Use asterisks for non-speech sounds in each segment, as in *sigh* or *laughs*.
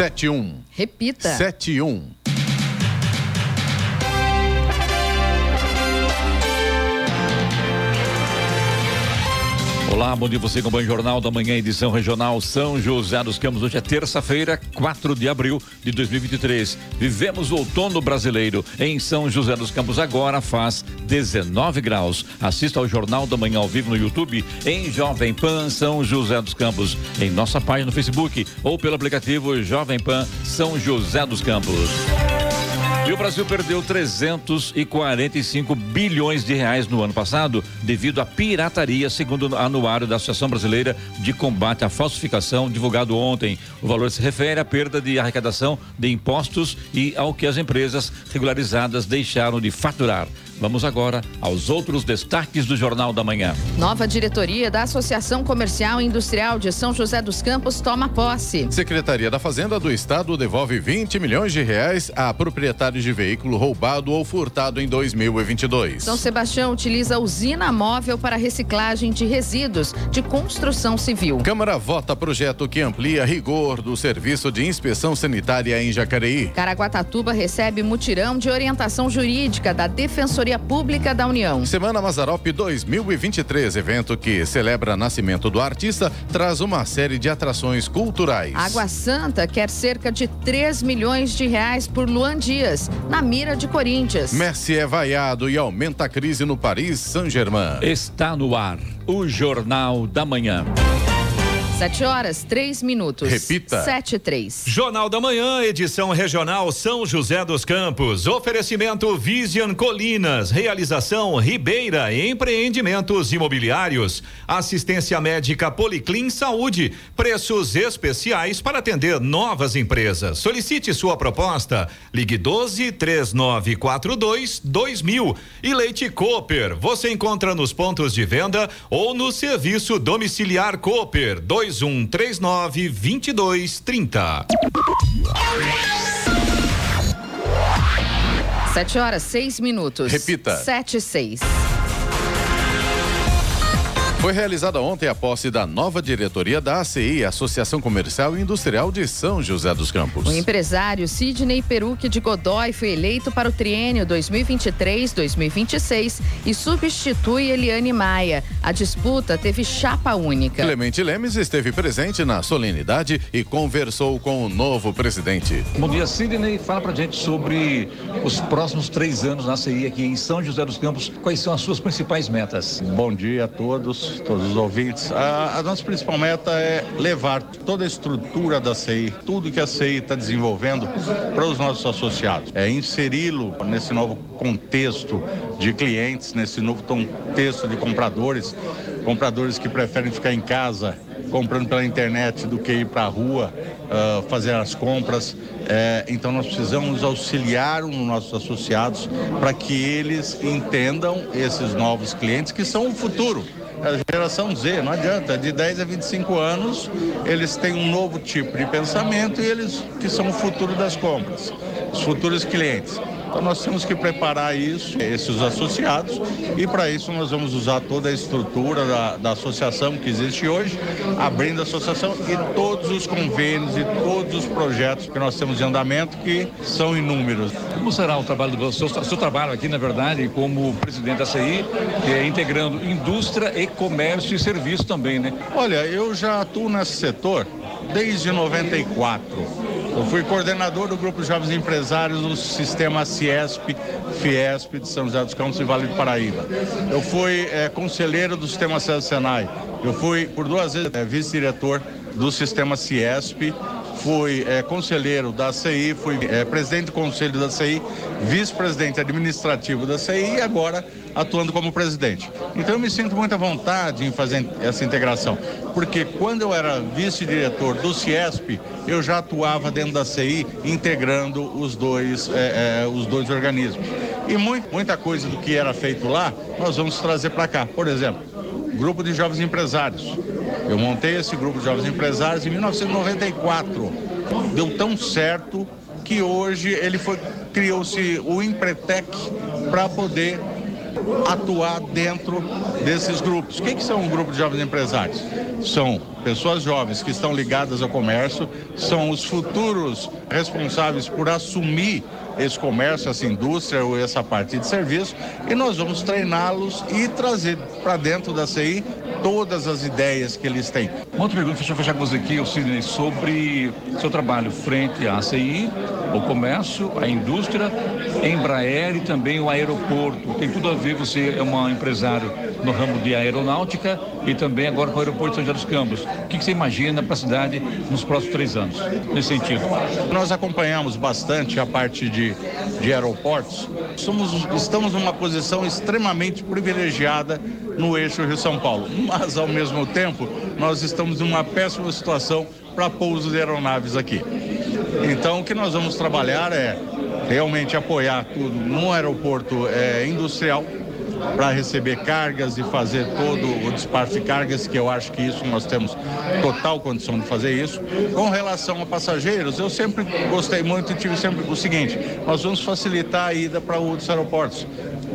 71. Repita. 71. Olá, bom dia você com o Banho Jornal da Manhã, edição regional São José dos Campos. Hoje é terça-feira, 4 de abril de 2023. Vivemos o outono brasileiro em São José dos Campos. Agora faz 19 graus. Assista ao Jornal da Manhã ao vivo no YouTube em Jovem Pan São José dos Campos, em nossa página no Facebook ou pelo aplicativo Jovem Pan São José dos Campos. E o Brasil perdeu 345 bilhões de reais no ano passado devido à pirataria, segundo o anuário da Associação Brasileira de Combate à Falsificação, divulgado ontem. O valor se refere à perda de arrecadação de impostos e ao que as empresas regularizadas deixaram de faturar. Vamos agora aos outros destaques do Jornal da Manhã. Nova diretoria da Associação Comercial e Industrial de São José dos Campos toma posse. Secretaria da Fazenda do Estado devolve 20 milhões de reais a proprietários de veículo roubado ou furtado em 2022. São Sebastião utiliza usina móvel para reciclagem de resíduos de construção civil. Câmara vota projeto que amplia rigor do serviço de inspeção sanitária em Jacareí. Caraguatatuba recebe mutirão de orientação jurídica da Defensoria Pública da União. Semana Mazarop 2023, evento que celebra nascimento do artista, traz uma série de atrações culturais. Água Santa quer cerca de 3 milhões de reais por Luan Dias, na mira de Corinthians. Messi é vaiado e aumenta a crise no Paris Saint-Germain. Está no ar o Jornal da Manhã. 7 horas, 3 minutos. Repita. 7 e 3. Jornal da Manhã, edição regional São José dos Campos. Oferecimento Vision Colinas. Realização Ribeira Empreendimentos Imobiliários. Assistência médica Policlin Saúde. Preços especiais para atender novas empresas. Solicite sua proposta. Ligue 12 3942 2000. E Leite Cooper. Você encontra nos pontos de venda ou no serviço domiciliar Cooper 2139 2230. 7 horas, 6 minutos. Repita. 7 e 6. Foi realizada ontem a posse da nova diretoria da ACI, Associação Comercial e Industrial de São José dos Campos. O empresário Sidney Peruque de Godoy foi eleito para o triênio 2023-2026 e substitui Eliane Maia. A disputa teve chapa única. Clemente Lemes esteve presente na solenidade e conversou com o novo presidente. Bom dia, Sidney. Fala pra gente sobre os próximos três anos na CI aqui em São José dos Campos. Quais são as suas principais metas? Bom dia a todos, todos os ouvintes. A, a nossa principal meta é levar toda a estrutura da CI, tudo que a CI está desenvolvendo para os nossos associados. É inseri-lo nesse novo contexto de clientes, nesse novo contexto de compradores, compradores que preferem ficar em casa comprando pela internet do que ir para a rua uh, fazer as compras. É, então nós precisamos auxiliar os nossos associados para que eles entendam esses novos clientes que são o futuro a geração Z, não adianta, de 10 a 25 anos, eles têm um novo tipo de pensamento e eles que são o futuro das compras, os futuros clientes. Então nós temos que preparar isso, esses associados, e para isso nós vamos usar toda a estrutura da, da associação que existe hoje, abrindo a associação e todos os convênios e todos os projetos que nós temos em andamento, que são inúmeros. Como será o trabalho do seu, seu trabalho aqui, na verdade, como presidente da CI, é, integrando indústria e comércio e serviço também, né? Olha, eu já atuo nesse setor desde 94. Eu fui coordenador do Grupo Jovens Empresários do Sistema Ciesp, Fiesp de São José dos Campos e Vale do Paraíba. Eu fui é, conselheiro do Sistema César Senai. Eu fui, por duas vezes, é, vice-diretor do Sistema Ciesp fui é, conselheiro da CI, fui é, presidente do conselho da CI, vice-presidente administrativo da CI e agora atuando como presidente. Então eu me sinto muita vontade em fazer essa integração, porque quando eu era vice-diretor do Ciesp, eu já atuava dentro da CI integrando os dois, é, é, os dois organismos. E muito, muita coisa do que era feito lá, nós vamos trazer para cá. Por exemplo, grupo de jovens empresários. Eu montei esse grupo de jovens empresários em 1994. Deu tão certo que hoje ele foi criou-se o Empretec para poder atuar dentro desses grupos. O que, que são um grupo de jovens empresários? São pessoas jovens que estão ligadas ao comércio, são os futuros responsáveis por assumir esse comércio, essa indústria ou essa parte de serviço, e nós vamos treiná-los e trazer para dentro da CI todas as ideias que eles têm. Uma outra pergunta, deixa eu fechar com você aqui, Sidney, sobre seu trabalho frente à CI, o comércio, a indústria, Embraer e também o aeroporto. Tem tudo a ver, você é um empresário no ramo de aeronáutica e também agora com o aeroporto de São José dos Campos. O que, você imagina para a cidade nos próximos três anos, nesse sentido? Nós acompanhamos bastante a parte de, de aeroportos. Somos, estamos numa posição extremamente privilegiada no eixo Rio-São Paulo, mas ao mesmo tempo nós estamos numa péssima situação para pouso de aeronaves aqui. Então o que nós vamos trabalhar é realmente apoiar tudo no aeroporto é, industrial para receber cargas e fazer todo o despacho de cargas, que eu acho que isso nós temos total condição de fazer isso. Com relação a passageiros, eu sempre gostei muito e tive sempre o seguinte: nós vamos facilitar a ida para outros aeroportos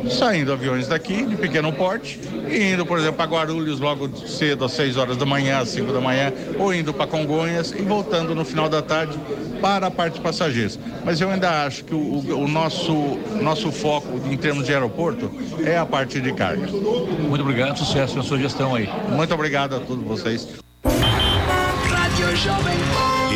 saindo aviões daqui, de pequeno porte, e indo, por exemplo, para Guarulhos logo cedo, às 6 horas da manhã, às 5 da manhã, ou indo para Congonhas e voltando no final da tarde para a parte de passageiros. Mas eu ainda acho que o, o nosso, nosso foco em termos de aeroporto é a parte de carga. Muito obrigado, sucesso na sua gestão aí. Muito obrigado a todos vocês.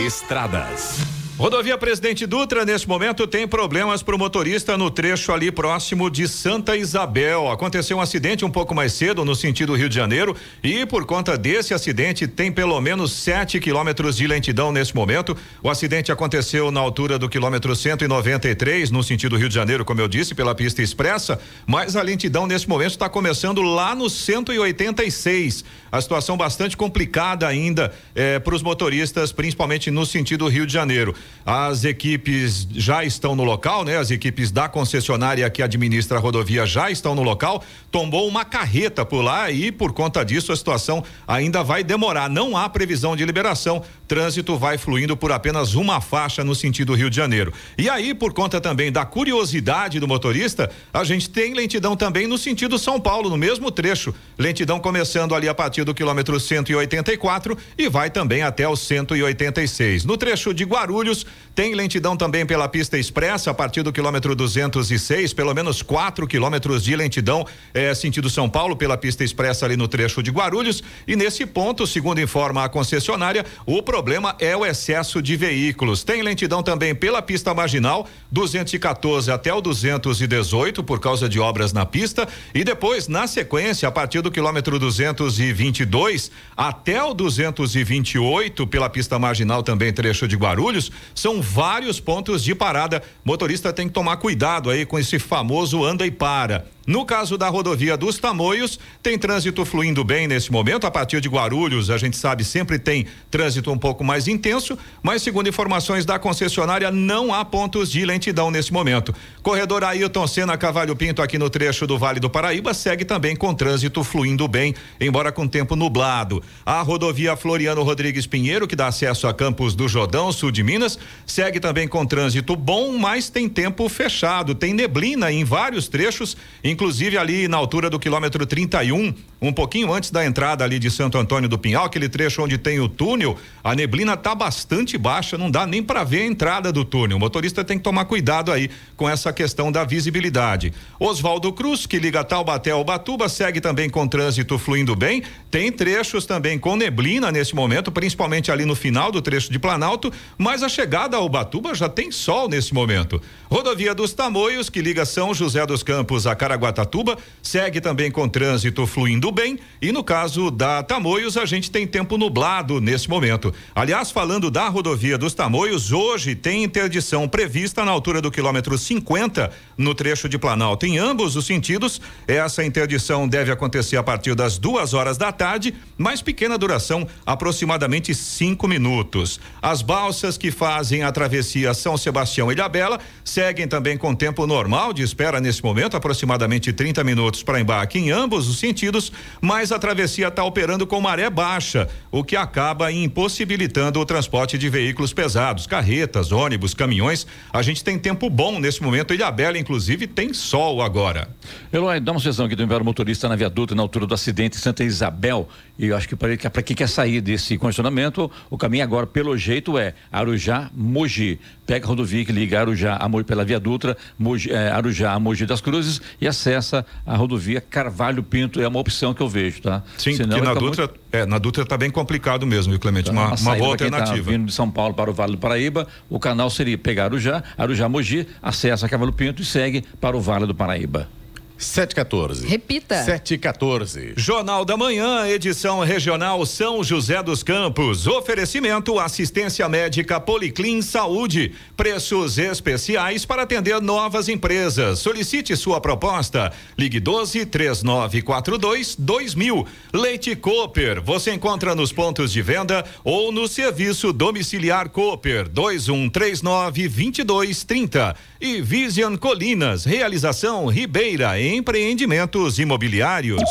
Estradas. Rodovia Presidente Dutra, nesse momento, tem problemas para o motorista no trecho ali próximo de Santa Isabel. Aconteceu um acidente um pouco mais cedo no sentido Rio de Janeiro e, por conta desse acidente, tem pelo menos 7 quilômetros de lentidão nesse momento. O acidente aconteceu na altura do quilômetro 193, no sentido Rio de Janeiro, como eu disse, pela pista expressa, mas a lentidão nesse momento está começando lá no 186. A situação bastante complicada ainda eh, para os motoristas, principalmente no sentido Rio de Janeiro. As equipes já estão no local, né? As equipes da concessionária que administra a rodovia já estão no local. Tombou uma carreta por lá e por conta disso a situação ainda vai demorar. Não há previsão de liberação. Trânsito vai fluindo por apenas uma faixa no sentido Rio de Janeiro. E aí, por conta também da curiosidade do motorista, a gente tem lentidão também no sentido São Paulo, no mesmo trecho. Lentidão começando ali a partir do quilômetro 184 e vai também até o 186. No trecho de Guarulhos, tem lentidão também pela pista expressa a partir do quilômetro 206, pelo menos 4 quilômetros de lentidão é sentido São Paulo pela pista expressa ali no trecho de Guarulhos. E nesse ponto, segundo informa a concessionária, o problema é o excesso de veículos. Tem lentidão também pela pista marginal 214 até o 218 por causa de obras na pista e depois na sequência a partir do quilômetro 222 até o 228 pela pista marginal também trecho de Guarulhos são vários pontos de parada. Motorista tem que tomar cuidado aí com esse famoso anda e para. No caso da rodovia dos Tamoios, tem trânsito fluindo bem nesse momento. A partir de Guarulhos, a gente sabe, sempre tem trânsito um pouco mais intenso, mas segundo informações da concessionária, não há pontos de lentidão nesse momento. Corredor Ailton Senna Cavalho Pinto, aqui no trecho do Vale do Paraíba, segue também com trânsito fluindo bem, embora com tempo nublado. A rodovia Floriano Rodrigues Pinheiro, que dá acesso a Campos do Jordão, sul de Minas, segue também com trânsito bom, mas tem tempo fechado, tem neblina em vários trechos, inclusive ali na altura do quilômetro 31, um pouquinho antes da entrada ali de Santo Antônio do Pinhal, aquele trecho onde tem o túnel, a neblina tá bastante baixa, não dá nem para ver a entrada do túnel. O motorista tem que tomar cuidado aí com essa questão da visibilidade. Oswaldo Cruz, que liga Taubaté ao Batuba, segue também com trânsito fluindo bem. Tem trechos também com neblina nesse momento, principalmente ali no final do trecho de Planalto, mas a chegada ao Batuba já tem sol nesse momento. Rodovia dos Tamoios, que liga São José dos Campos a Caraguá Guatatuba, segue também com trânsito fluindo bem. E no caso da Tamoios, a gente tem tempo nublado nesse momento. Aliás, falando da rodovia dos Tamoios, hoje tem interdição prevista na altura do quilômetro 50, no trecho de Planalto. Em ambos os sentidos, essa interdição deve acontecer a partir das duas horas da tarde, mais pequena duração, aproximadamente cinco minutos. As balsas que fazem a travessia São Sebastião e Ilhabela seguem também com tempo normal de espera nesse momento, aproximadamente aproximadamente 30 minutos para embarque em ambos os sentidos, mas a travessia está operando com maré baixa, o que acaba impossibilitando o transporte de veículos pesados, carretas, ônibus, caminhões. A gente tem tempo bom nesse momento. Ilha Bela, inclusive, tem sol agora. Eloy, dá uma sugestão aqui do enviar motorista na viaduto na altura do acidente Santa Isabel. E eu acho que para quem quer sair desse condicionamento, o caminho agora, pelo jeito, é Arujá, Mogi. Pega a rodovia que liga Arujá a Mogi pela Via Dutra, Mogi, é, Arujá a Mogi das Cruzes e acessa a rodovia Carvalho Pinto. É uma opção que eu vejo, tá? Sim, Senão que na Dutra, muito... é, na Dutra está bem complicado mesmo, viu, Clemente? Tá, uma, uma boa tá alternativa. Tá vindo de São Paulo para o Vale do Paraíba, o canal seria pegar Arujá, Arujá Mogi, acessa Carvalho Pinto e segue para o Vale do Paraíba. 714. Repita. 714. Jornal da Manhã, edição regional São José dos Campos. Oferecimento assistência médica Policlin Saúde. Preços especiais para atender novas empresas. Solicite sua proposta. Ligue 12 3942 2000. Leite Cooper. Você encontra nos pontos de venda ou no serviço domiciliar Cooper 2139 2230. E Vision Colinas. Realização Ribeira empreendimentos imobiliários.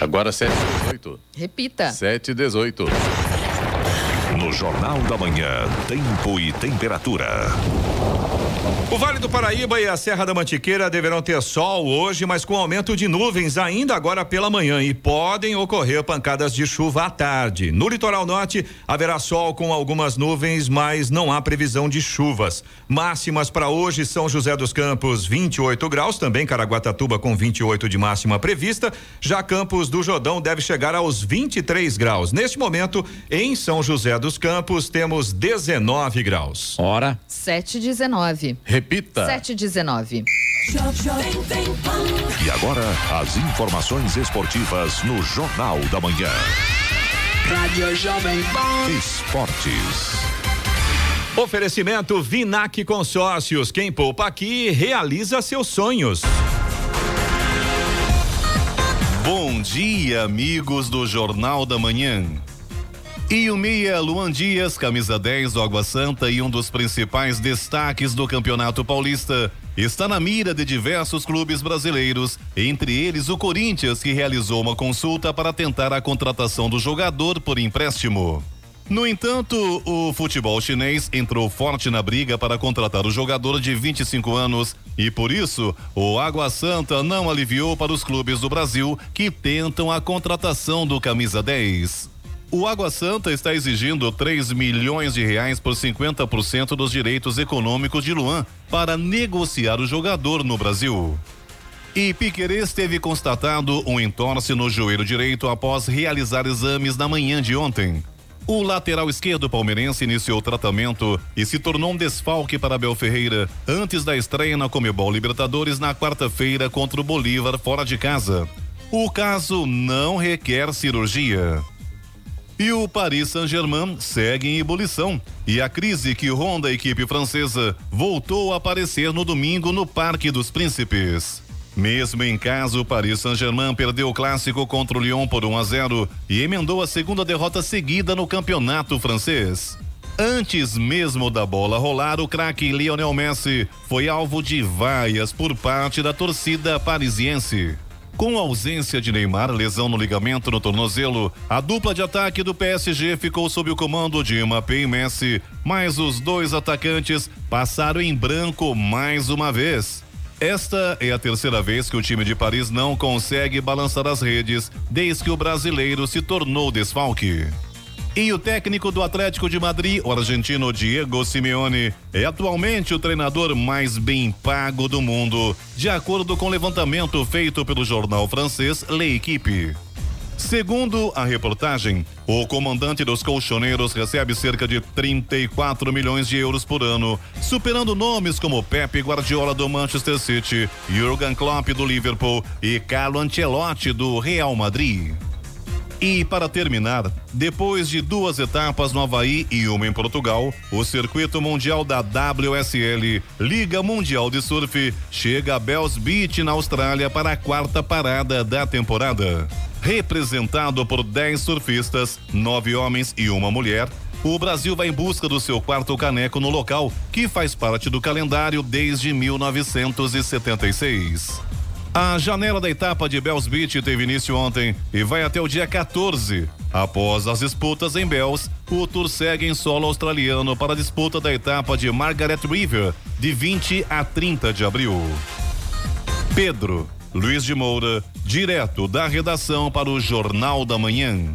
Agora 7 18. Repita. 7 18. Jornal da Manhã, tempo e temperatura. O Vale do Paraíba e a Serra da Mantiqueira deverão ter sol hoje, mas com aumento de nuvens ainda agora pela manhã e podem ocorrer pancadas de chuva à tarde. No litoral norte haverá sol com algumas nuvens, mas não há previsão de chuvas. Máximas para hoje São José dos Campos 28 graus, também Caraguatatuba com 28 de máxima prevista. Já Campos do Jordão deve chegar aos 23 graus. Neste momento, em São José dos Campos temos 19 graus. Hora 7:19. Repita. 719. E agora, as informações esportivas no Jornal da Manhã. Rádio Jovem Pan. Esportes. Oferecimento Vinac Consórcios. Quem poupa aqui realiza seus sonhos. Bom dia, amigos do Jornal da Manhã. E o Meia Luan Dias, camisa 10 do Água Santa e um dos principais destaques do Campeonato Paulista, está na mira de diversos clubes brasileiros, entre eles o Corinthians, que realizou uma consulta para tentar a contratação do jogador por empréstimo. No entanto, o futebol chinês entrou forte na briga para contratar o jogador de 25 anos e por isso o Água Santa não aliviou para os clubes do Brasil que tentam a contratação do camisa 10. O Água Santa está exigindo 3 milhões de reais por 50% dos direitos econômicos de Luan para negociar o jogador no Brasil. E Piquerez teve constatado um entorse no joelho direito após realizar exames na manhã de ontem. O lateral esquerdo palmeirense iniciou o tratamento e se tornou um desfalque para Abel Ferreira antes da estreia na Comebol Libertadores na quarta-feira contra o Bolívar fora de casa. O caso não requer cirurgia. E o Paris Saint-Germain segue em ebulição. E a crise que ronda a equipe francesa voltou a aparecer no domingo no Parque dos Príncipes. Mesmo em casa, o Paris Saint-Germain perdeu o clássico contra o Lyon por 1 a 0 e emendou a segunda derrota seguida no campeonato francês. Antes mesmo da bola rolar, o craque Lionel Messi foi alvo de vaias por parte da torcida parisiense. Com ausência de Neymar, lesão no ligamento no tornozelo, a dupla de ataque do PSG ficou sob o comando de Mbappé e Messi, mas os dois atacantes passaram em branco mais uma vez. Esta é a terceira vez que o time de Paris não consegue balançar as redes desde que o brasileiro se tornou desfalque. E o técnico do Atlético de Madrid, o argentino Diego Simeone, é atualmente o treinador mais bem pago do mundo, de acordo com o levantamento feito pelo jornal francês L'Equipe. Segundo a reportagem, o comandante dos colchoneiros recebe cerca de 34 milhões de euros por ano, superando nomes como Pepe Guardiola do Manchester City, Jurgen Klopp do Liverpool e Carlo Ancelotti do Real Madrid. E para terminar, depois de duas etapas no Havaí e uma em Portugal, o circuito mundial da WSL, Liga Mundial de Surf, chega a Bells Beach na Austrália para a quarta parada da temporada. Representado por 10 surfistas, nove homens e uma mulher, o Brasil vai em busca do seu quarto caneco no local, que faz parte do calendário desde 1976. A janela da etapa de Bells Beach teve início ontem e vai até o dia 14. Após as disputas em Bells, o Tour segue em solo australiano para a disputa da etapa de Margaret River, de 20 a 30 de abril. Pedro Luiz de Moura, direto da redação para o Jornal da Manhã.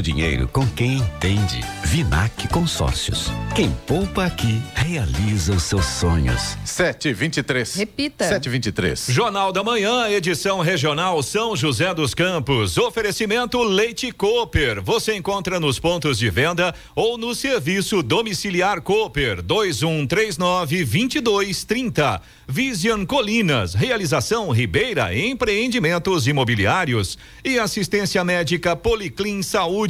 seu dinheiro com quem entende. Vinac Consórcios. Quem poupa aqui realiza os seus sonhos. 723. Repita. 723. Jornal da Manhã, edição regional São José dos Campos. Oferecimento Leite Cooper. Você encontra nos pontos de venda ou no serviço domiciliar Cooper 2139 2230. Vision Colinas, realização Ribeira Empreendimentos Imobiliários e assistência médica Policlin Saúde.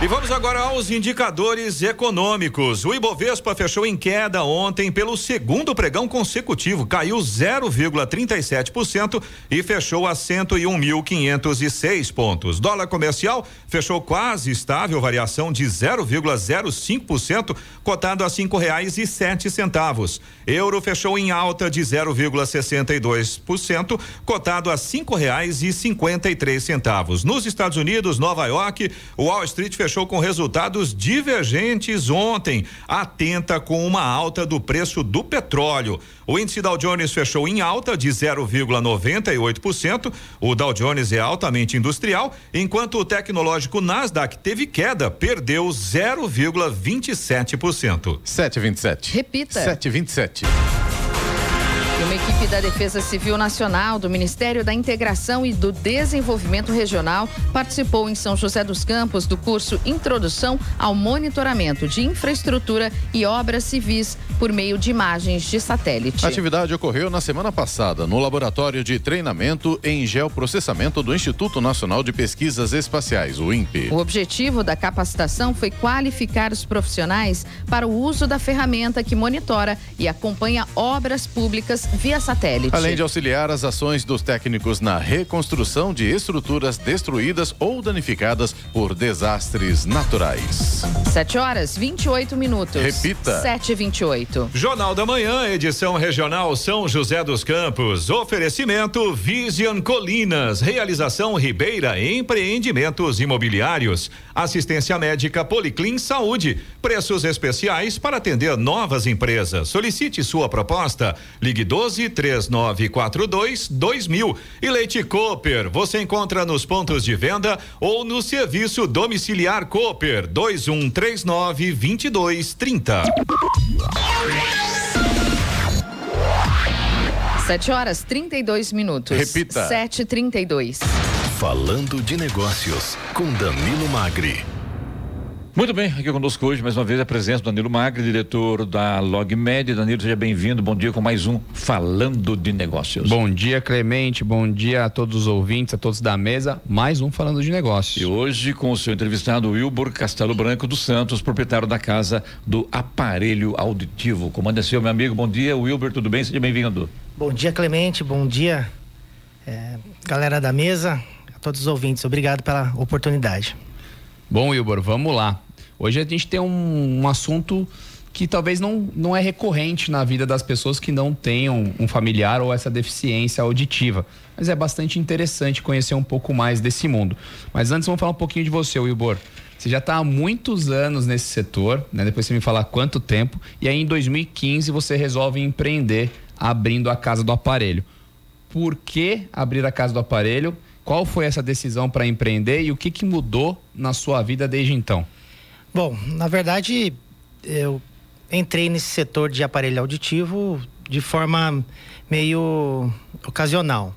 E vamos agora aos indicadores econômicos. O Ibovespa fechou em queda ontem pelo segundo pregão consecutivo, caiu 0,37% e fechou a 101.506 pontos. Dólar comercial fechou quase estável, variação de 0,05%, cotado a cinco reais e sete centavos. Euro fechou em alta de 0,62%, cotado a cinco reais e cinquenta e três centavos. Nos Estados Unidos, Nova York, Wall Street fechou com resultados divergentes ontem, atenta com uma alta do preço do petróleo. O índice Dow Jones fechou em alta de 0,98%. O Dow Jones é altamente industrial, enquanto o tecnológico Nasdaq teve queda, perdeu 0,27%. 727. Repita. 727. E uma equipe da Defesa Civil Nacional, do Ministério da Integração e do Desenvolvimento Regional participou em São José dos Campos do curso Introdução ao Monitoramento de Infraestrutura e Obras Civis por meio de imagens de satélite. A atividade ocorreu na semana passada no Laboratório de Treinamento em Geoprocessamento do Instituto Nacional de Pesquisas Espaciais, o INPE. O objetivo da capacitação foi qualificar os profissionais para o uso da ferramenta que monitora e acompanha obras públicas via satélite. Além de auxiliar as ações dos técnicos na reconstrução de estruturas destruídas ou danificadas por desastres naturais. 7 horas 28 minutos. Repita. 7 e 28. Jornal da Manhã, edição regional São José dos Campos. Oferecimento Vision Colinas. Realização Ribeira Empreendimentos Imobiliários. Assistência médica Policlin Saúde. Preços especiais para atender novas empresas. Solicite sua proposta. Ligue 12 3942 2000. E Leite Cooper. Você encontra nos pontos de venda ou no serviço domiciliar Cooper 2139 2230. 7 horas 32 minutos. Repita. 7 e 32 Falando de negócios com Danilo Magri. Muito bem, aqui conosco hoje, mais uma vez, a presença do Danilo Magri, diretor da LogMed. Danilo, seja bem-vindo. Bom dia com mais um Falando de Negócios. Bom dia, Clemente. Bom dia a todos os ouvintes, a todos da mesa. Mais um Falando de Negócios. E hoje com o seu entrevistado Wilbur Castelo Branco dos Santos, proprietário da casa do aparelho auditivo. Comanda seu, meu amigo. Bom dia, Wilbur, tudo bem? Seja bem-vindo. Bom dia, Clemente. Bom dia, é, galera da mesa, a todos os ouvintes. Obrigado pela oportunidade. Bom, Wilbur, vamos lá. Hoje a gente tem um, um, assunto que talvez não, não é recorrente na vida das pessoas que não tenham um familiar ou essa deficiência auditiva. Mas é bastante interessante conhecer um pouco mais desse mundo. Mas antes vamos falar um pouquinho de você, Wilbur. Você já está há muitos anos nesse setor, né? Depois você me falar quanto tempo. E aí em 2015 você resolve empreender abrindo a casa do aparelho. Por que abrir a casa do aparelho? Qual foi essa decisão para empreender e o que, que mudou na sua vida desde então? Bom, na verdade, eu entrei nesse setor de aparelho auditivo de forma meio ocasional.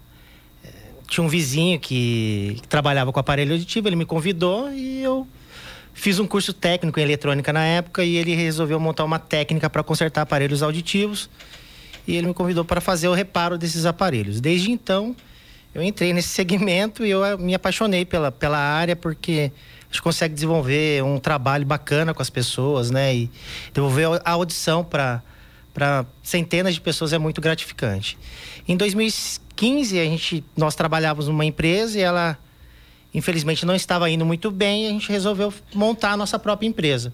Tinha um vizinho que, que trabalhava com aparelho auditivo, ele me convidou e eu fiz um curso técnico em eletrônica na época e ele resolveu montar uma técnica para consertar aparelhos auditivos e ele me convidou para fazer o reparo desses aparelhos. Desde então, eu entrei nesse segmento e eu eh, me apaixonei pela, pela área porque a gente consegue desenvolver um trabalho bacana com as pessoas, né? E devolver a audição para para centenas de pessoas é muito gratificante. Em 2015, a gente nós trabalhávamos numa empresa e ela infelizmente não estava indo muito bem, e a gente resolveu montar a nossa própria empresa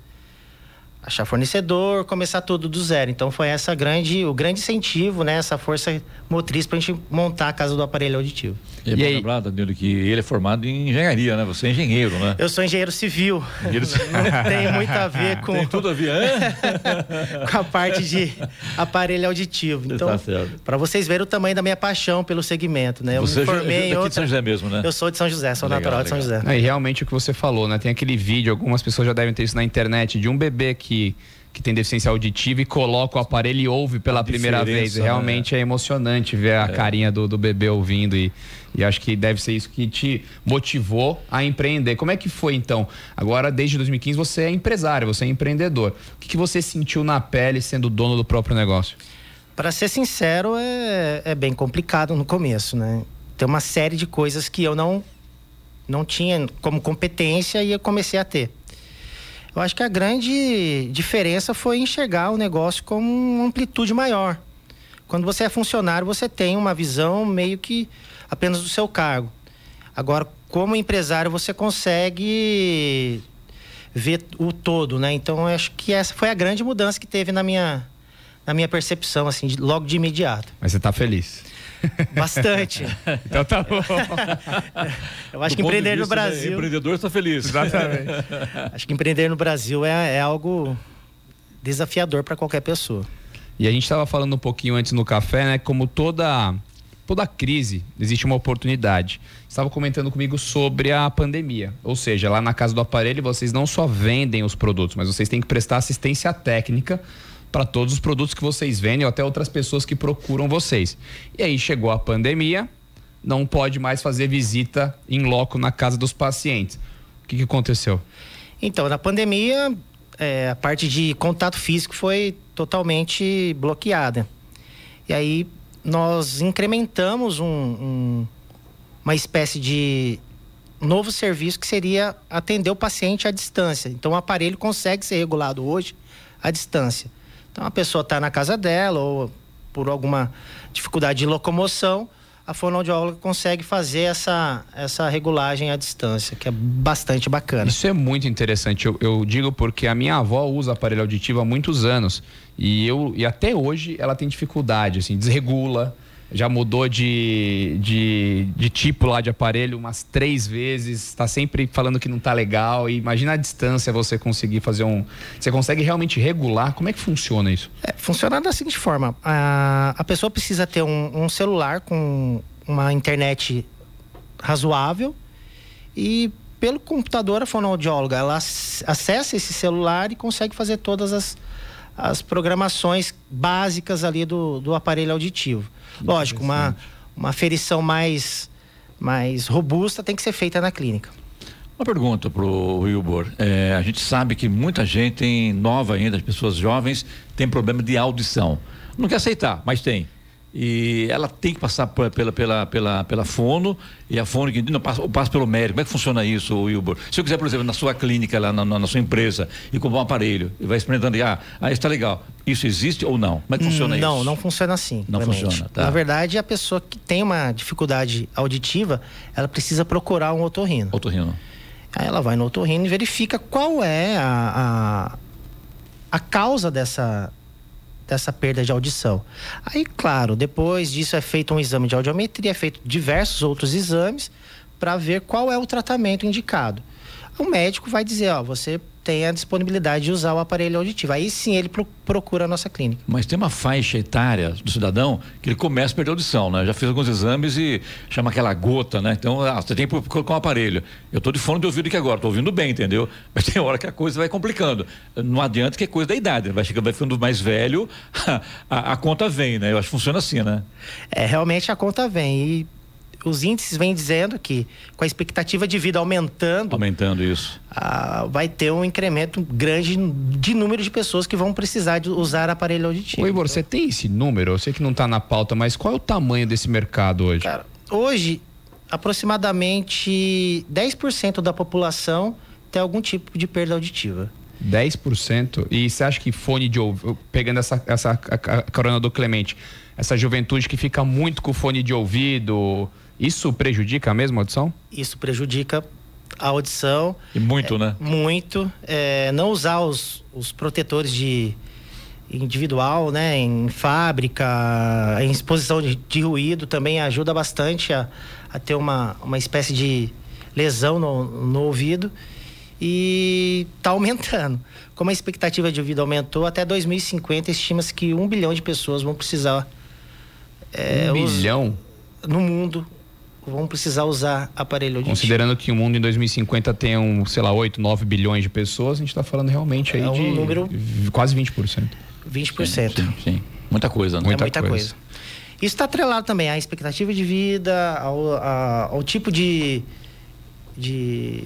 achar fornecedor, começar tudo do zero. Então foi essa grande, o grande incentivo, né, essa força motriz para a gente montar a casa do aparelho auditivo. E, é e aí, lembrar, Danilo, que ele é formado em engenharia, né? Você é engenheiro, né? Eu sou engenheiro civil. Engenheiro *laughs* civil. Não tem muito a ver *laughs* com. Tem tudo a ver, *laughs* com a parte de aparelho auditivo. Então, tá para vocês verem o tamanho da minha paixão pelo segmento, né? Eu você me formei é de, outra... de São José mesmo, né? Eu sou de São José, sou legal, natural legal. de São José. É, e realmente o que você falou, né? Tem aquele vídeo, algumas pessoas já devem ter isso na internet, de um bebê que que tem deficiência auditiva e coloca o aparelho e ouve pela a primeira vez. Né? Realmente é emocionante ver a é. carinha do, do bebê ouvindo e, e acho que deve ser isso que te motivou a empreender. Como é que foi então? Agora, desde 2015, você é empresário, você é empreendedor. O que, que você sentiu na pele sendo dono do próprio negócio? Para ser sincero, é, é bem complicado no começo, né? Tem uma série de coisas que eu não, não tinha como competência e eu comecei a ter. Eu acho que a grande diferença foi enxergar o negócio com uma amplitude maior. Quando você é funcionário, você tem uma visão meio que apenas do seu cargo. Agora, como empresário, você consegue ver o todo, né? Então, eu acho que essa foi a grande mudança que teve na minha, na minha percepção, assim, de, logo de imediato. Mas você está feliz? Bastante. *laughs* então tá bom. *laughs* Eu acho Do que empreender vista, no Brasil. Né? Empreendedor está feliz. Exatamente. *laughs* acho que empreender no Brasil é, é algo desafiador para qualquer pessoa. E a gente estava falando um pouquinho antes no café, né? Como toda toda crise existe uma oportunidade. Estava comentando comigo sobre a pandemia, ou seja, lá na casa do aparelho vocês não só vendem os produtos, mas vocês têm que prestar assistência técnica para todos os produtos que vocês vendem ou até outras pessoas que procuram vocês. E aí chegou a pandemia, não pode mais fazer visita em loco na casa dos pacientes. O que, que aconteceu? Então, na pandemia, é, a parte de contato físico foi totalmente bloqueada. E aí nós incrementamos um, um, uma espécie de novo serviço que seria atender o paciente à distância. Então o aparelho consegue ser regulado hoje à distância. Então a pessoa está na casa dela ou por alguma dificuldade de locomoção, a fonoaudióloga consegue fazer essa, essa regulagem à distância, que é bastante bacana. Isso é muito interessante. Eu, eu digo porque a minha avó usa aparelho auditivo há muitos anos e eu e até hoje ela tem dificuldade, assim, desregula já mudou de, de, de, tipo lá de aparelho umas três vezes, está sempre falando que não está legal. E imagina a distância você conseguir fazer um. Você consegue realmente regular? Como é que funciona isso? É, funciona da seguinte forma: a, a pessoa precisa ter um, um celular com uma internet razoável e pelo computador a fonoaudióloga ela acessa esse celular e consegue fazer todas as, as programações básicas ali do, do aparelho auditivo. Lógico, uma, uma ferição mais, mais robusta tem que ser feita na clínica. Uma pergunta para o Wilbur. É, a gente sabe que muita gente nova ainda, as pessoas jovens, tem problema de audição. Não quer aceitar, mas tem e ela tem que passar pela, pela, pela, pela fono e a fono que não passa, passa pelo médico. Como é que funciona isso, Wilbur? Se eu quiser, por exemplo, na sua clínica, lá na, na sua empresa, e comprar um aparelho e vai experimentando, e, ah, ah, está legal. Isso existe ou não? Como é que funciona não, isso? Não, não funciona assim. Não funciona, tá. Na verdade, a pessoa que tem uma dificuldade auditiva, ela precisa procurar um otorrino. Otorrino. Aí ela vai no otorrino e verifica qual é a, a, a causa dessa, dessa perda de audição. Aí, claro, depois disso é feito um exame de audiometria, é feito diversos outros exames para ver qual é o tratamento indicado. o médico vai dizer, ó, você tem a disponibilidade de usar o aparelho auditivo. Aí sim ele pro, procura a nossa clínica. Mas tem uma faixa etária do cidadão que ele começa a perder a audição, né? Já fiz alguns exames e chama aquela gota, né? Então, ah, você tem que colocar um aparelho. Eu tô de fone de ouvido aqui agora, tô ouvindo bem, entendeu? *laughs* Mas tem hora que a coisa vai complicando. Não adianta que é coisa da idade, vai chegando, vai ficando mais velho, *laughs* a, a conta vem, né? Eu acho que funciona assim, né? É, realmente a conta vem. E os índices vêm dizendo que com a expectativa de vida aumentando, aumentando isso, ah, vai ter um incremento grande de número de pessoas que vão precisar de usar aparelho auditivo. Oi, Igor, você tem esse número? Eu sei que não está na pauta, mas qual é o tamanho desse mercado hoje? Cara, hoje aproximadamente 10% da população tem algum tipo de perda auditiva. 10%? E você acha que fone de ouvido, pegando essa, essa a, a, a carona do Clemente, essa juventude que fica muito com fone de ouvido, isso prejudica mesmo a audição? Isso prejudica a audição. E muito, é, né? Muito. É, não usar os, os protetores de individual, né? Em fábrica, em exposição de, de ruído também ajuda bastante a, a, ter uma, uma espécie de lesão no, no ouvido. E está aumentando. Como a expectativa de ouvido aumentou, até 2050 estima-se que um bilhão de pessoas vão precisar. É, um bilhão? no mundo vão precisar usar aparelho auditivo. Considerando que o mundo em 2050 tem, um, sei lá, 8, 9 bilhões de pessoas, a gente está falando realmente aí é um de número quase 20%. 20%. Sim, sim, sim. Muita coisa, né? Muita, é muita coisa. coisa. Isso está atrelado também à expectativa de vida, ao, ao tipo de, de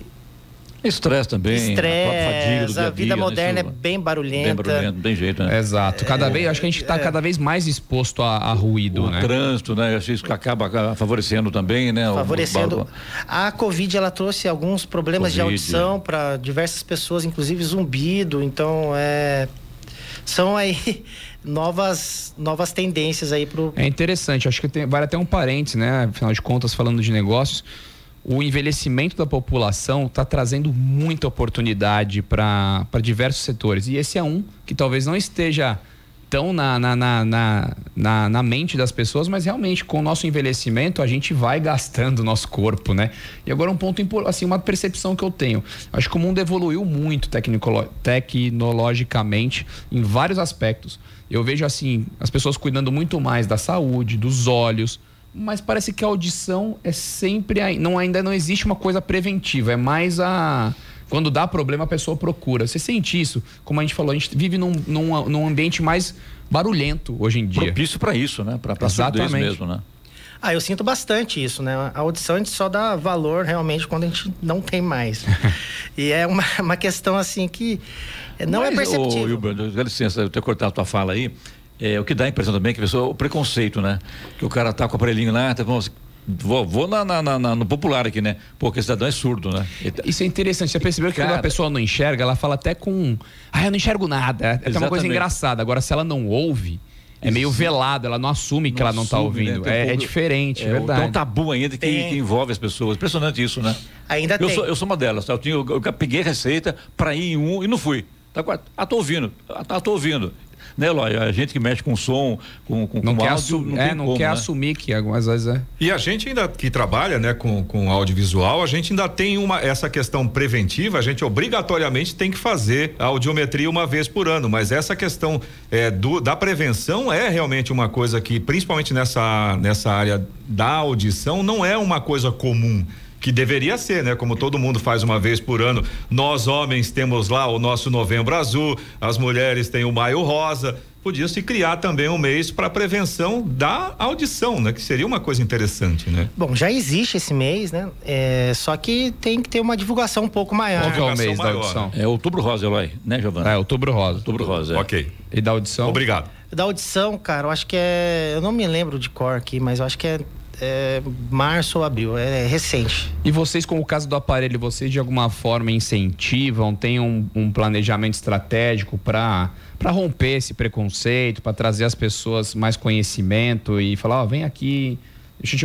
Estresse também. Estresse. A, a, vida né? moderna é bem barulhenta. Bem barulhenta, não tem jeito, né? Exato. Cada é, vez, acho que a gente está é, cada vez mais exposto a, a ruído, o né? trânsito, né? Acho que isso acaba favorecendo também, né? Favorecendo. O, a Covid, ela trouxe alguns problemas COVID. de audição para diversas pessoas, inclusive zumbido. Então, é... São aí *laughs* novas novas tendências aí pro... É interessante. Acho que tem, vale até um parênteses, né? Afinal de contas, falando de negócios o envelhecimento da população está trazendo muita oportunidade para diversos setores. E esse é um que talvez não esteja tão na, na, na, na, na mente das pessoas, mas realmente com o nosso envelhecimento a gente vai gastando o nosso corpo, né? E agora um ponto assim, uma percepção que eu tenho. Acho que o mundo evoluiu muito tecnologicamente em vários aspectos. Eu vejo assim, as pessoas cuidando muito mais da saúde, dos olhos, mas parece que a audição é sempre não ainda não existe uma coisa preventiva, é mais a quando dá problema a pessoa procura. Você sente isso? Como a gente falou, a gente vive num, num, num ambiente mais barulhento hoje em dia. Propício para isso, né? Para Exatamente mesmo, né? Ah, eu sinto bastante isso, né? A audição a gente só dá valor realmente quando a gente não tem mais. *laughs* e é uma, uma questão assim que não é Mas, é perceptível. Ô, Wilber, dá licença, eu ter cortado a tua fala aí. É, o que dá a impressão também é que a pessoa, o preconceito, né? Que o cara tá com o aparelhinho lá, tá, vamos, Vou, vou na, na, na, no popular aqui, né? Porque o cidadão é surdo, né? Tá Isso é interessante. Você percebeu que Cara, quando a pessoa não enxerga, ela fala até com. Ah, eu não enxergo nada. É até uma coisa engraçada. Agora, se ela não ouve, é meio velado, ela não assume não que ela não está ouvindo. Né? É, é, diferente, é, verdade. Tem um tabu ainda que, que, envolve as pessoas. Impressionante isso, né? Ainda eu tem. Sou, eu sou uma delas. Tá? Eu, tinha, eu, eu peguei receita para ir em um e não fui. Tá, ah, tô ouvindo. Ah, tô ouvindo né, Eloy? A gente que mexe com som, com, com, não com quer áudio, não, é, não como, quer né? assumir que algumas vezes é. E a gente ainda que trabalha, né, com, com audiovisual, a gente ainda tem uma essa questão preventiva, a gente obrigatoriamente tem que fazer a audiometria uma vez por ano, mas essa questão é, do, da prevenção é realmente uma coisa que, principalmente nessa, nessa área da audição, não é uma coisa comum que deveria ser, né? Como todo mundo faz uma vez por ano. Nós homens temos lá o nosso Novembro Azul, as mulheres têm o Maio Rosa. Podia se criar também um mês para prevenção da audição, né? Que seria uma coisa interessante, né? Bom, já existe esse mês, né? É, só que tem que ter uma divulgação um pouco maior. Qual que é o mês maior. da audição? É outubro rosa, Eloy, né, Giovana? É, outubro rosa. Outubro rosa, é. Ok. E da audição? Obrigado. Da audição, cara, eu acho que é. Eu não me lembro de cor aqui, mas eu acho que é é, março ou abril, é, recente. E vocês, com o caso do aparelho, vocês de alguma forma incentivam, tem um, um planejamento estratégico para para romper esse preconceito, para trazer as pessoas mais conhecimento e falar, ó, oh, vem aqui.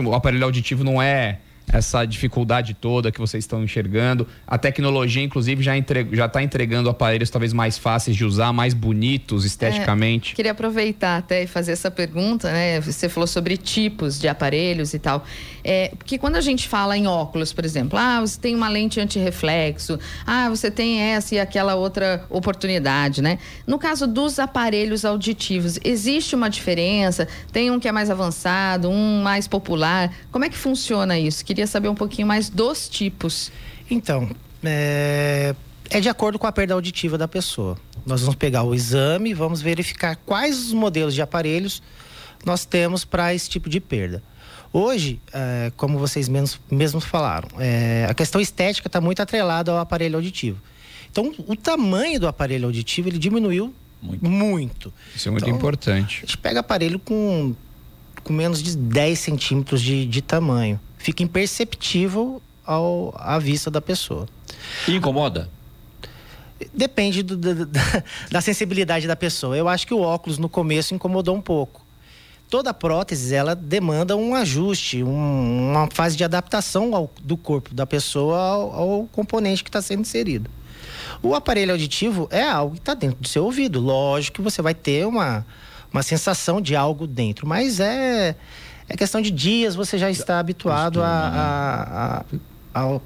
O aparelho auditivo não é essa dificuldade toda que vocês estão enxergando? A tecnologia, inclusive, já está entregando aparelhos talvez mais fáceis de usar, mais bonitos esteticamente. É, queria aproveitar até e fazer essa pergunta, né? Você falou sobre tipos de aparelhos e tal. É, porque quando a gente fala em óculos, por exemplo, ah, você tem uma lente antirreflexo, ah, você tem essa e aquela outra oportunidade, né? No caso dos aparelhos auditivos, existe uma diferença? Tem um que é mais avançado, um mais popular? Como é que funciona isso? Queria saber um pouquinho mais dos tipos. Então, é, é de acordo com a perda auditiva da pessoa. Nós vamos pegar o exame, vamos verificar quais os modelos de aparelhos nós temos para esse tipo de perda. Hoje, é, como vocês mesmos, mesmos falaram, é, a questão estética está muito atrelada ao aparelho auditivo. Então, o tamanho do aparelho auditivo ele diminuiu muito. muito. Isso é muito então, importante. A gente pega aparelho com, com menos de 10 centímetros de, de tamanho. Fica imperceptível ao, à vista da pessoa. E incomoda? Depende do, do, da, *laughs* da sensibilidade da pessoa. Eu acho que o óculos no começo incomodou um pouco toda prótese ela demanda um ajuste, um, uma fase de adaptação ao, do corpo da pessoa ao, ao componente que está sendo inserido. O aparelho auditivo é algo que está dentro do seu ouvido. Lógico que você vai ter uma, uma sensação de algo dentro, mas é, é questão de dias, você já está habituado a, a, a, a,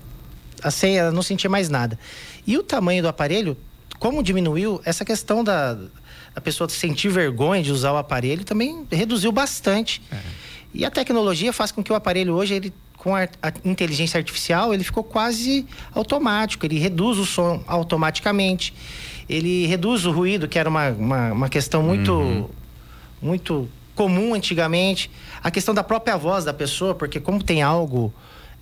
a, sem, a não sentir mais nada. E o tamanho do aparelho, como diminuiu, essa questão da, a pessoa sentir vergonha de usar o aparelho também reduziu bastante. É. E a tecnologia faz com que o aparelho hoje, ele, com a, a, inteligência artificial, ele ficou quase automático. Ele reduz o som automaticamente. Ele reduz o ruído, que era uma, uma, uma questão muito, uhum. muito comum antigamente. A questão da própria voz da pessoa, porque como tem algo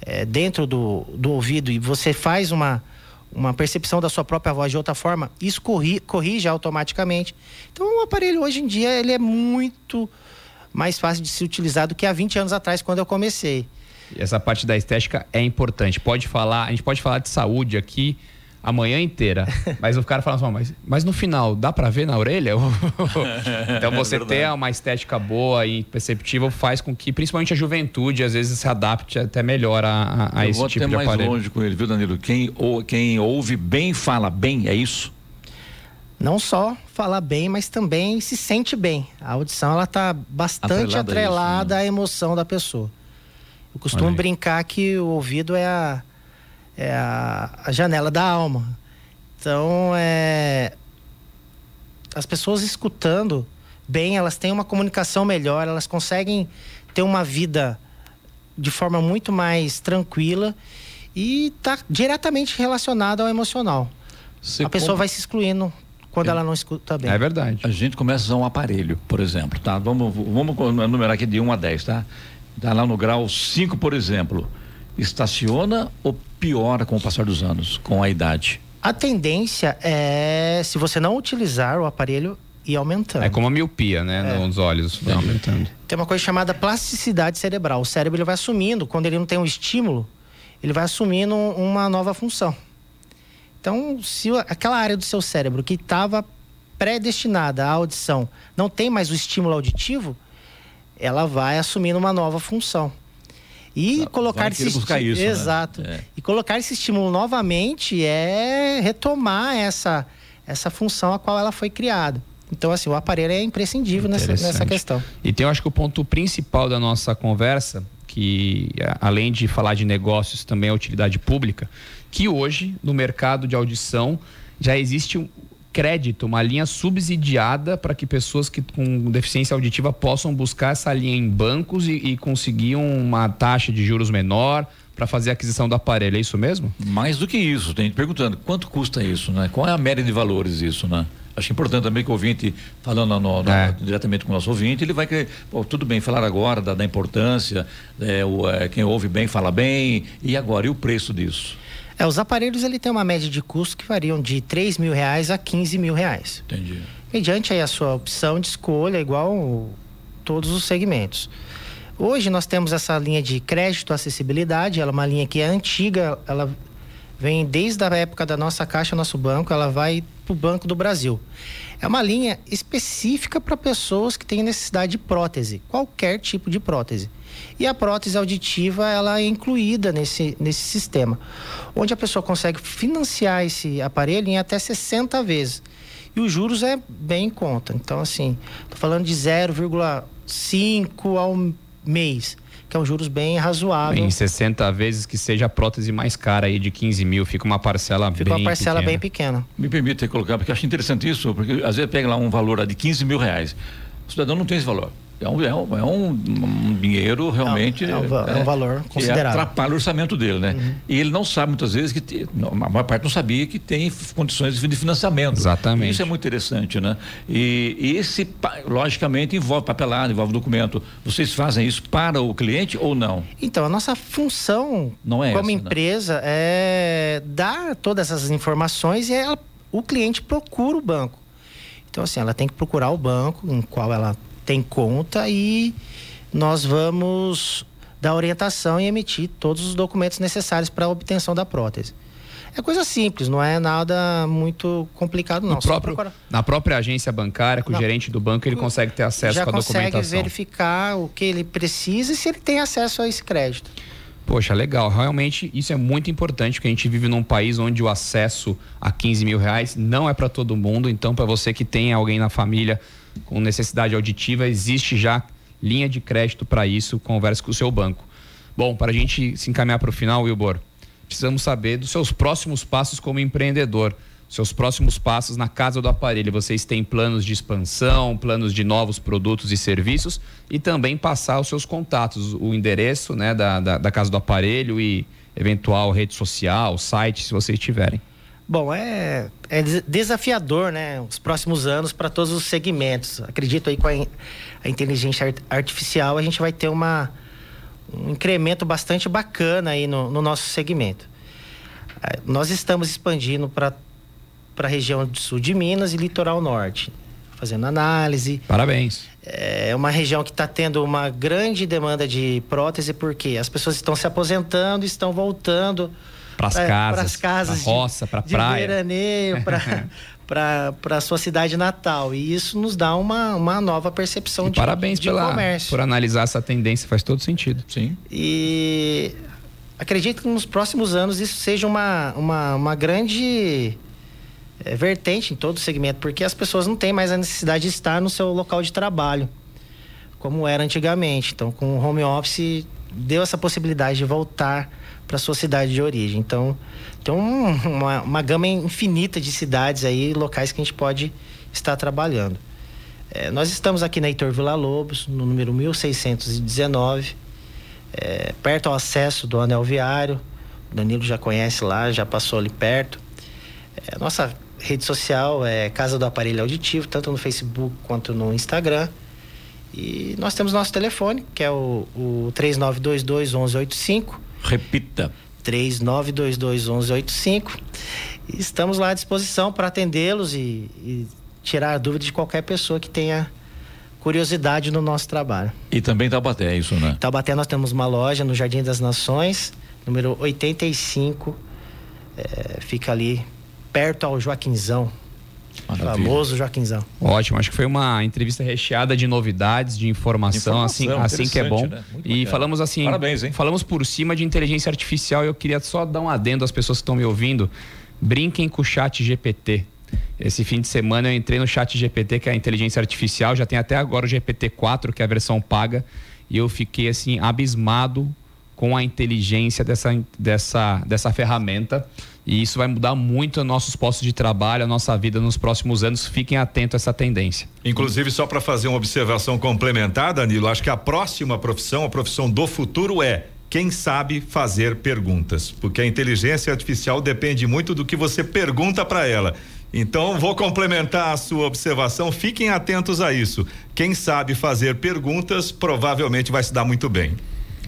é, dentro do, do ouvido e você faz uma uma percepção da sua própria voz de outra forma, isso corri, corrige automaticamente. Então o aparelho hoje em dia ele é muito mais fácil de se utilizar do que há 20 anos atrás quando eu comecei. Essa parte da estética é importante. Pode falar, a gente pode falar de saúde aqui, a manhã inteira. *laughs* Mas o cara fala assim, mas, mas no final, dá para ver na orelha? *laughs* então *laughs* você é ter uma estética boa e perceptível faz com que, principalmente a juventude, às vezes se adapte até melhor a, a, a esse tipo de aparelho. Eu vou até mais longe com ele, viu, Danilo? Quem, ou, quem ouve bem, fala bem, é isso? Não só fala bem, mas também se sente bem. A audição, ela tá bastante atrelada, atrelada isso, né? à emoção da pessoa. Eu costumo brincar que o ouvido é a é a, a janela da alma. Então, é, as pessoas escutando bem, elas têm uma comunicação melhor, elas conseguem ter uma vida de forma muito mais tranquila e está diretamente relacionada ao emocional. Você a pessoa vai se excluindo quando ela não escuta bem. É verdade. A gente começa a usar um aparelho, por exemplo, tá? Vamos, vamos numerar aqui de 1 a 10, tá? Tá lá no grau 5, por exemplo estaciona ou piora com o passar dos anos, com a idade? A tendência é, se você não utilizar o aparelho, ir aumentando. É como a miopia, né? É. Nos olhos, vai aumentando. Tem uma coisa chamada plasticidade cerebral. O cérebro ele vai assumindo, quando ele não tem um estímulo, ele vai assumindo uma nova função. Então, se aquela área do seu cérebro que estava predestinada à audição não tem mais o estímulo auditivo, ela vai assumindo uma nova função. E colocar esse buscar isso, né? exato. Né? É. E colocar esse estímulo novamente é retomar essa essa função a qual ela foi criada. Então, assim, o aparelho é imprescindível nessa, nessa questão. E tem, eu acho que o ponto principal da nossa conversa, que além de falar de negócios, também é utilidade pública, que hoje, no mercado de audição, já existe crédito, uma linha subsidiada para que pessoas que com deficiência auditiva possam buscar essa linha em bancos e, e conseguir uma taxa de juros menor para fazer a aquisição do aparelho, é isso mesmo? Mais do que isso, tem perguntando quanto custa isso, né? Qual é a média de valores isso, né? Acho importante também que o ouvinte, falando no, no, é. diretamente com o nosso ouvinte, ele vai querer, pô, tudo bem, falar agora da, da importância, é, o, é, quem ouve bem fala bem, e agora, e o preço disso? É, os aparelhos ele tem uma média de custo que variam de 3 mil reais a 15 mil reais. Entendi. Mediante aí a sua opção de escolha, igual todos os segmentos. Hoje nós temos essa linha de crédito acessibilidade, ela é uma linha que é antiga, ela vem desde a época da nossa caixa, nosso banco, ela vai para o Banco do Brasil. É uma linha específica para pessoas que têm necessidade de prótese, qualquer tipo de prótese. E a prótese auditiva ela é incluída nesse, nesse sistema, onde a pessoa consegue financiar esse aparelho em até 60 vezes. E os juros é bem em conta. Então, assim, estou falando de 0,5 ao mês que é um juros bem razoável. Em 60 vezes que seja a prótese mais cara aí de 15 mil, fica uma parcela fica bem uma parcela pequena. bem pequena. Me permite colocar, porque acho interessante isso, porque às vezes pega lá um valor de 15 mil reais. O cidadão não tem esse valor. É um, é um, é um, um dinheiro realmente. É um, é um valor considerável. Que atrapalha o orçamento dele, né? Uhum. E ele não sabe muitas vezes que. Tem, a maior parte não sabia que tem condições de financiamento. Exatamente. Isso é muito interessante, né? E, e esse, logicamente, envolve papelado, envolve documento. Vocês fazem isso para o cliente ou não? Então, a nossa função não é como essa, empresa né? é dar todas essas informações e ela, o cliente procura o banco. Então, assim, ela tem que procurar o banco em qual ela tem conta e nós vamos dar orientação e emitir todos os documentos necessários para a obtenção da prótese. É coisa simples, não é nada muito complicado não. Próprio, na própria agência bancária, com não, o gerente do banco, ele consegue ter acesso à documentação. Já consegue verificar o que ele precisa e se ele tem acesso a esse crédito. Poxa, legal. Realmente isso é muito importante, porque a gente vive num país onde o acesso a 15 mil reais não é para todo mundo. Então, para você que tem alguém na família com necessidade auditiva, existe já linha de crédito para isso, converse com o seu banco. Bom, para a gente se encaminhar para o final, Wilbor, precisamos saber dos seus próximos passos como empreendedor, seus próximos passos na casa do aparelho. Vocês têm planos de expansão, planos de novos produtos e serviços e também passar os seus contatos, o endereço né, da, da, da casa do aparelho e eventual rede social, site, se vocês tiverem. Bom, é, é desafiador, né? Os próximos anos para todos os segmentos. Acredito aí com a, a, inteligência artificial a gente vai ter uma, um incremento bastante bacana aí no, no nosso segmento. É, nós estamos expandindo para a região do sul de Minas e litoral norte, fazendo análise. Parabéns. É uma região que está tendo uma grande demanda de prótese porque as pessoas estão se aposentando, estão voltando para as casas, casas, pra roça, para praia, de veraneio, para *laughs* para sua cidade natal e isso nos dá uma, uma nova percepção e de parabéns de pela, comércio. por analisar essa tendência faz todo sentido sim e acredito que nos próximos anos isso seja uma uma, uma grande é, vertente em todo o segmento porque as pessoas não têm mais a necessidade de estar no seu local de trabalho como era antigamente então com o home office deu essa possibilidade de voltar para sua cidade de origem. Então, tem um, uma, uma gama infinita de cidades aí, locais que a gente pode estar trabalhando. É, nós estamos aqui na Heitor Vila Lobos, no número 1619, é, perto ao acesso do anel viário. Danilo já conhece lá, já passou ali perto. É, nossa rede social é Casa do Aparelho Auditivo, tanto no Facebook quanto no Instagram. E nós temos nosso telefone, que é o, o 3922 1185 Repita. 39221185. Estamos lá à disposição para atendê-los e, e tirar dúvidas de qualquer pessoa que tenha curiosidade no nosso trabalho. E também Taubaté, é isso, né? Taubaté nós temos uma loja no Jardim das Nações, número 85, é, fica ali perto ao Joaquinzão. Maravilha. Famoso Joaquinzão. Ótimo, acho que foi uma entrevista recheada de novidades, de informação, informação assim, assim que é bom. Né? E falamos assim, Parabéns, hein? falamos por cima de inteligência artificial. Eu queria só dar um adendo às pessoas que estão me ouvindo. Brinquem com o chat GPT. Esse fim de semana eu entrei no chat GPT, que é a inteligência artificial, já tem até agora o GPT-4, que é a versão paga, e eu fiquei assim abismado com a inteligência dessa, dessa, dessa ferramenta. E isso vai mudar muito nossos postos de trabalho, a nossa vida nos próximos anos. Fiquem atentos a essa tendência. Inclusive, só para fazer uma observação complementar, Danilo, acho que a próxima profissão, a profissão do futuro é quem sabe fazer perguntas, porque a inteligência artificial depende muito do que você pergunta para ela. Então, vou complementar a sua observação. Fiquem atentos a isso. Quem sabe fazer perguntas provavelmente vai se dar muito bem.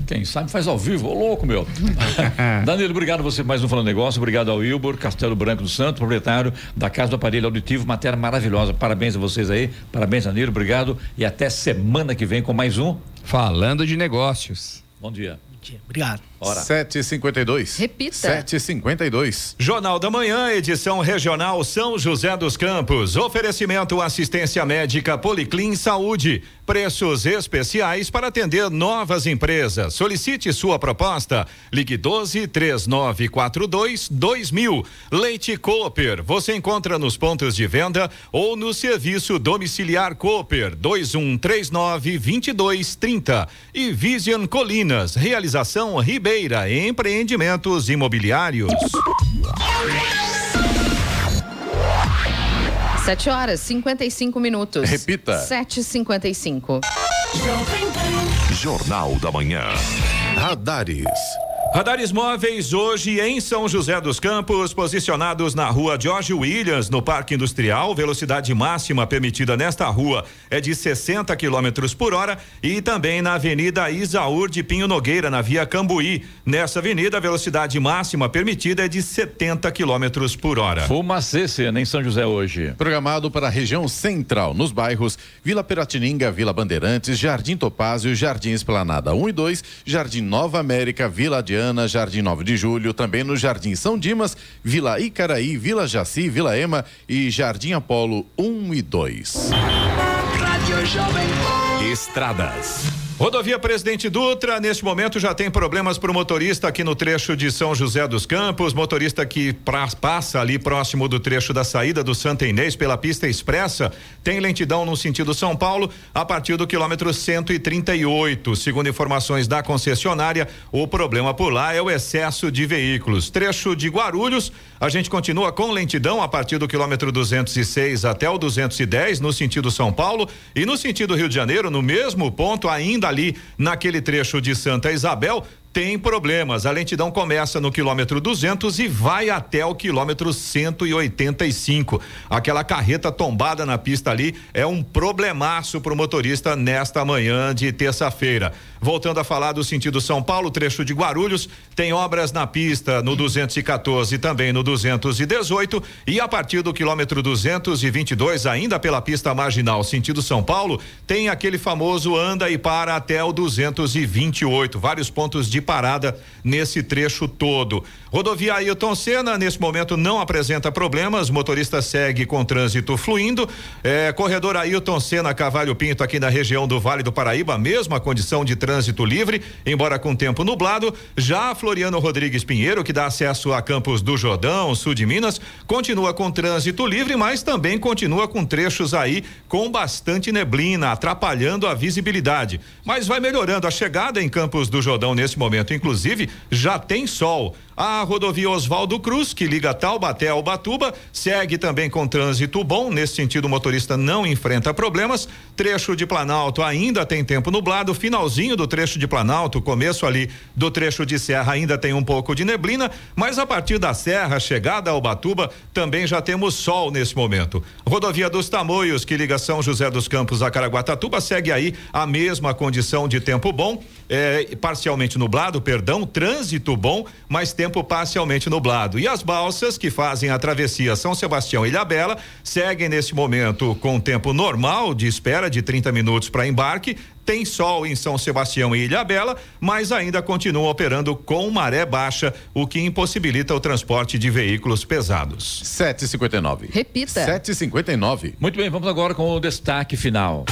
Quem sabe faz ao vivo, ô louco, meu. *laughs* Danilo, obrigado a você mais um Falando Negócio, obrigado ao Wilbur, Castelo Branco do Santo, proprietário da Casa do Aparelho Auditivo, matéria maravilhosa. Parabéns a vocês aí, parabéns, Danilo, obrigado. E até semana que vem com mais um Falando de Negócios. Bom dia. Obrigado. Hora. 7h52. Repita. 7h52. Jornal da Manhã, edição regional São José dos Campos. Oferecimento assistência médica Policlin Saúde. Preços especiais para atender novas empresas. Solicite sua proposta. Ligue 12 3942 2000. Leite Cooper. Você encontra nos pontos de venda ou no serviço domiciliar Cooper 2139 2230. E Vision Colinas. Realização Ribeira. Empreendimentos imobiliários. 7 horas 55 minutos. Repita. 7h55. Jornal da Manhã. Radares. Radares móveis hoje em São José dos Campos, posicionados na rua George Williams, no Parque Industrial. Velocidade máxima permitida nesta rua é de 60 km por hora e também na Avenida Isaúr de Pinho Nogueira, na via Cambuí. Nessa avenida, a velocidade máxima permitida é de 70 km por hora. Fumacê, em São José hoje. Programado para a região central, nos bairros Vila Piratininga, Vila Bandeirantes, Jardim Topázio, Jardim Esplanada 1 e 2, Jardim Nova América, Vila Adiante Jardim 9 de Julho, também no Jardim São Dimas, Vila Icaraí, Vila Jaci, Vila Ema e Jardim Apolo 1 e 2. Estradas. Rodovia Presidente Dutra, neste momento já tem problemas para o motorista aqui no trecho de São José dos Campos, motorista que pra, passa ali próximo do trecho da saída do Santa Inês pela pista expressa, tem lentidão no sentido São Paulo a partir do quilômetro 138. Segundo informações da concessionária, o problema por lá é o excesso de veículos. Trecho de Guarulhos, a gente continua com lentidão a partir do quilômetro 206 até o 210 no sentido São Paulo e no sentido Rio de Janeiro, no mesmo ponto ainda ali naquele trecho de Santa Isabel, tem problemas. A lentidão começa no quilômetro 200 e vai até o quilômetro 185. Aquela carreta tombada na pista ali é um problemaço para o motorista nesta manhã de terça-feira. Voltando a falar do sentido São Paulo, trecho de Guarulhos, tem obras na pista no 214 e também no 218 e a partir do quilômetro 222, ainda pela pista marginal sentido São Paulo, tem aquele famoso anda e para até o 228. Vários pontos de parada nesse trecho todo. Rodovia Ailton Senna, nesse momento, não apresenta problemas, motorista segue com trânsito fluindo. É, corredor Ailton Senna Cavalho Pinto, aqui na região do Vale do Paraíba, mesma condição de trânsito livre, embora com tempo nublado. Já Floriano Rodrigues Pinheiro, que dá acesso a Campos do Jordão, sul de Minas, continua com trânsito livre, mas também continua com trechos aí com bastante neblina, atrapalhando a visibilidade. Mas vai melhorando a chegada em Campos do Jordão nesse momento, inclusive, já tem sol. A rodovia Oswaldo Cruz, que liga Taubaté ao Batuba, segue também com trânsito bom. Nesse sentido, o motorista não enfrenta problemas. Trecho de Planalto ainda tem tempo nublado. Finalzinho do trecho de Planalto, começo ali do trecho de Serra, ainda tem um pouco de neblina. Mas a partir da Serra, chegada ao Batuba, também já temos sol nesse momento. Rodovia dos Tamoios, que liga São José dos Campos a Caraguatatuba, segue aí a mesma condição de tempo bom, é, parcialmente nublado, perdão, trânsito bom, mas tempo tempo parcialmente nublado. E as balsas que fazem a travessia São Sebastião e Ilhabela seguem nesse momento com tempo normal de espera de 30 minutos para embarque. Tem sol em São Sebastião e Ilhabela, mas ainda continuam operando com maré baixa, o que impossibilita o transporte de veículos pesados. 7,59. Repita. 7,59. Muito bem, vamos agora com o destaque final.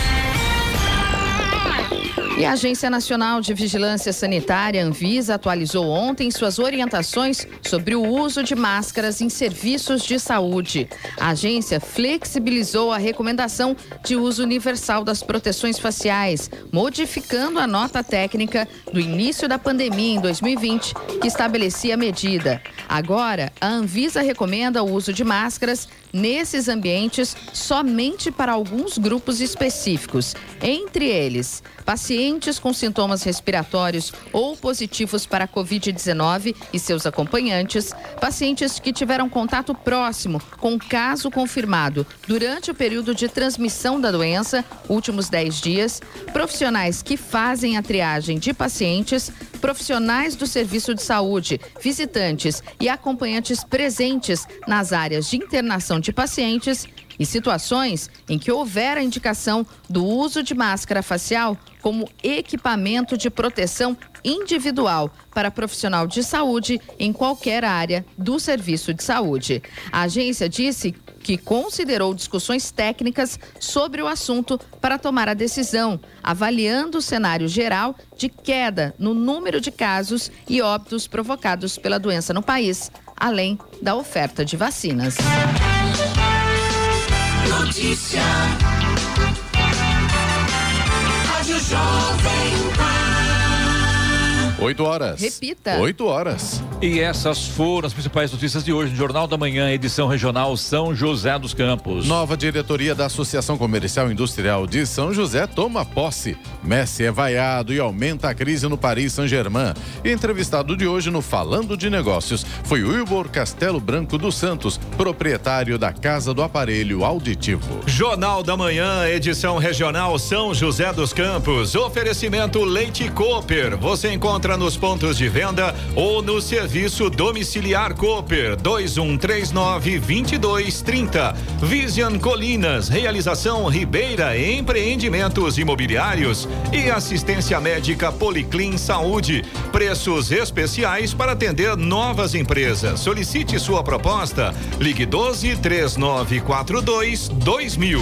E a Agência Nacional de Vigilância Sanitária, Anvisa, atualizou ontem suas orientações sobre o uso de máscaras em serviços de saúde. A agência flexibilizou a recomendação de uso universal das proteções faciais, modificando a nota técnica do início da pandemia em 2020, que estabelecia a medida. Agora, a Anvisa recomenda o uso de máscaras nesses ambientes somente para alguns grupos específicos, entre eles pacientes com sintomas respiratórios ou positivos para a Covid-19 e seus acompanhantes, pacientes que tiveram contato próximo com caso confirmado durante o período de transmissão da doença, últimos 10 dias, profissionais que fazem a triagem de pacientes, profissionais do serviço de saúde, visitantes e acompanhantes presentes nas áreas de internação de pacientes e situações em que houver a indicação do uso de máscara facial como equipamento de proteção individual para profissional de saúde em qualquer área do serviço de saúde. A agência disse que considerou discussões técnicas sobre o assunto para tomar a decisão, avaliando o cenário geral de queda no número de casos e óbitos provocados pela doença no país, além da oferta de vacinas. Notícia. Rádio Jovem. 8 horas. Repita. 8 horas. E essas foram as principais notícias de hoje no Jornal da Manhã, edição regional São José dos Campos. Nova diretoria da Associação Comercial e Industrial de São José toma posse. Messi é vaiado e aumenta a crise no Paris Saint-Germain. E entrevistado de hoje no Falando de Negócios foi Wilbur Castelo Branco dos Santos, proprietário da Casa do Aparelho Auditivo. Jornal da Manhã, edição regional São José dos Campos. Oferecimento Leite Cooper. Você nos pontos de venda ou no serviço domiciliar Cooper 2139 2230. Vision Colinas, realização Ribeira Empreendimentos Imobiliários e assistência médica Policlin Saúde. Preços especiais para atender novas empresas. Solicite sua proposta. Ligue 12 3942 2000.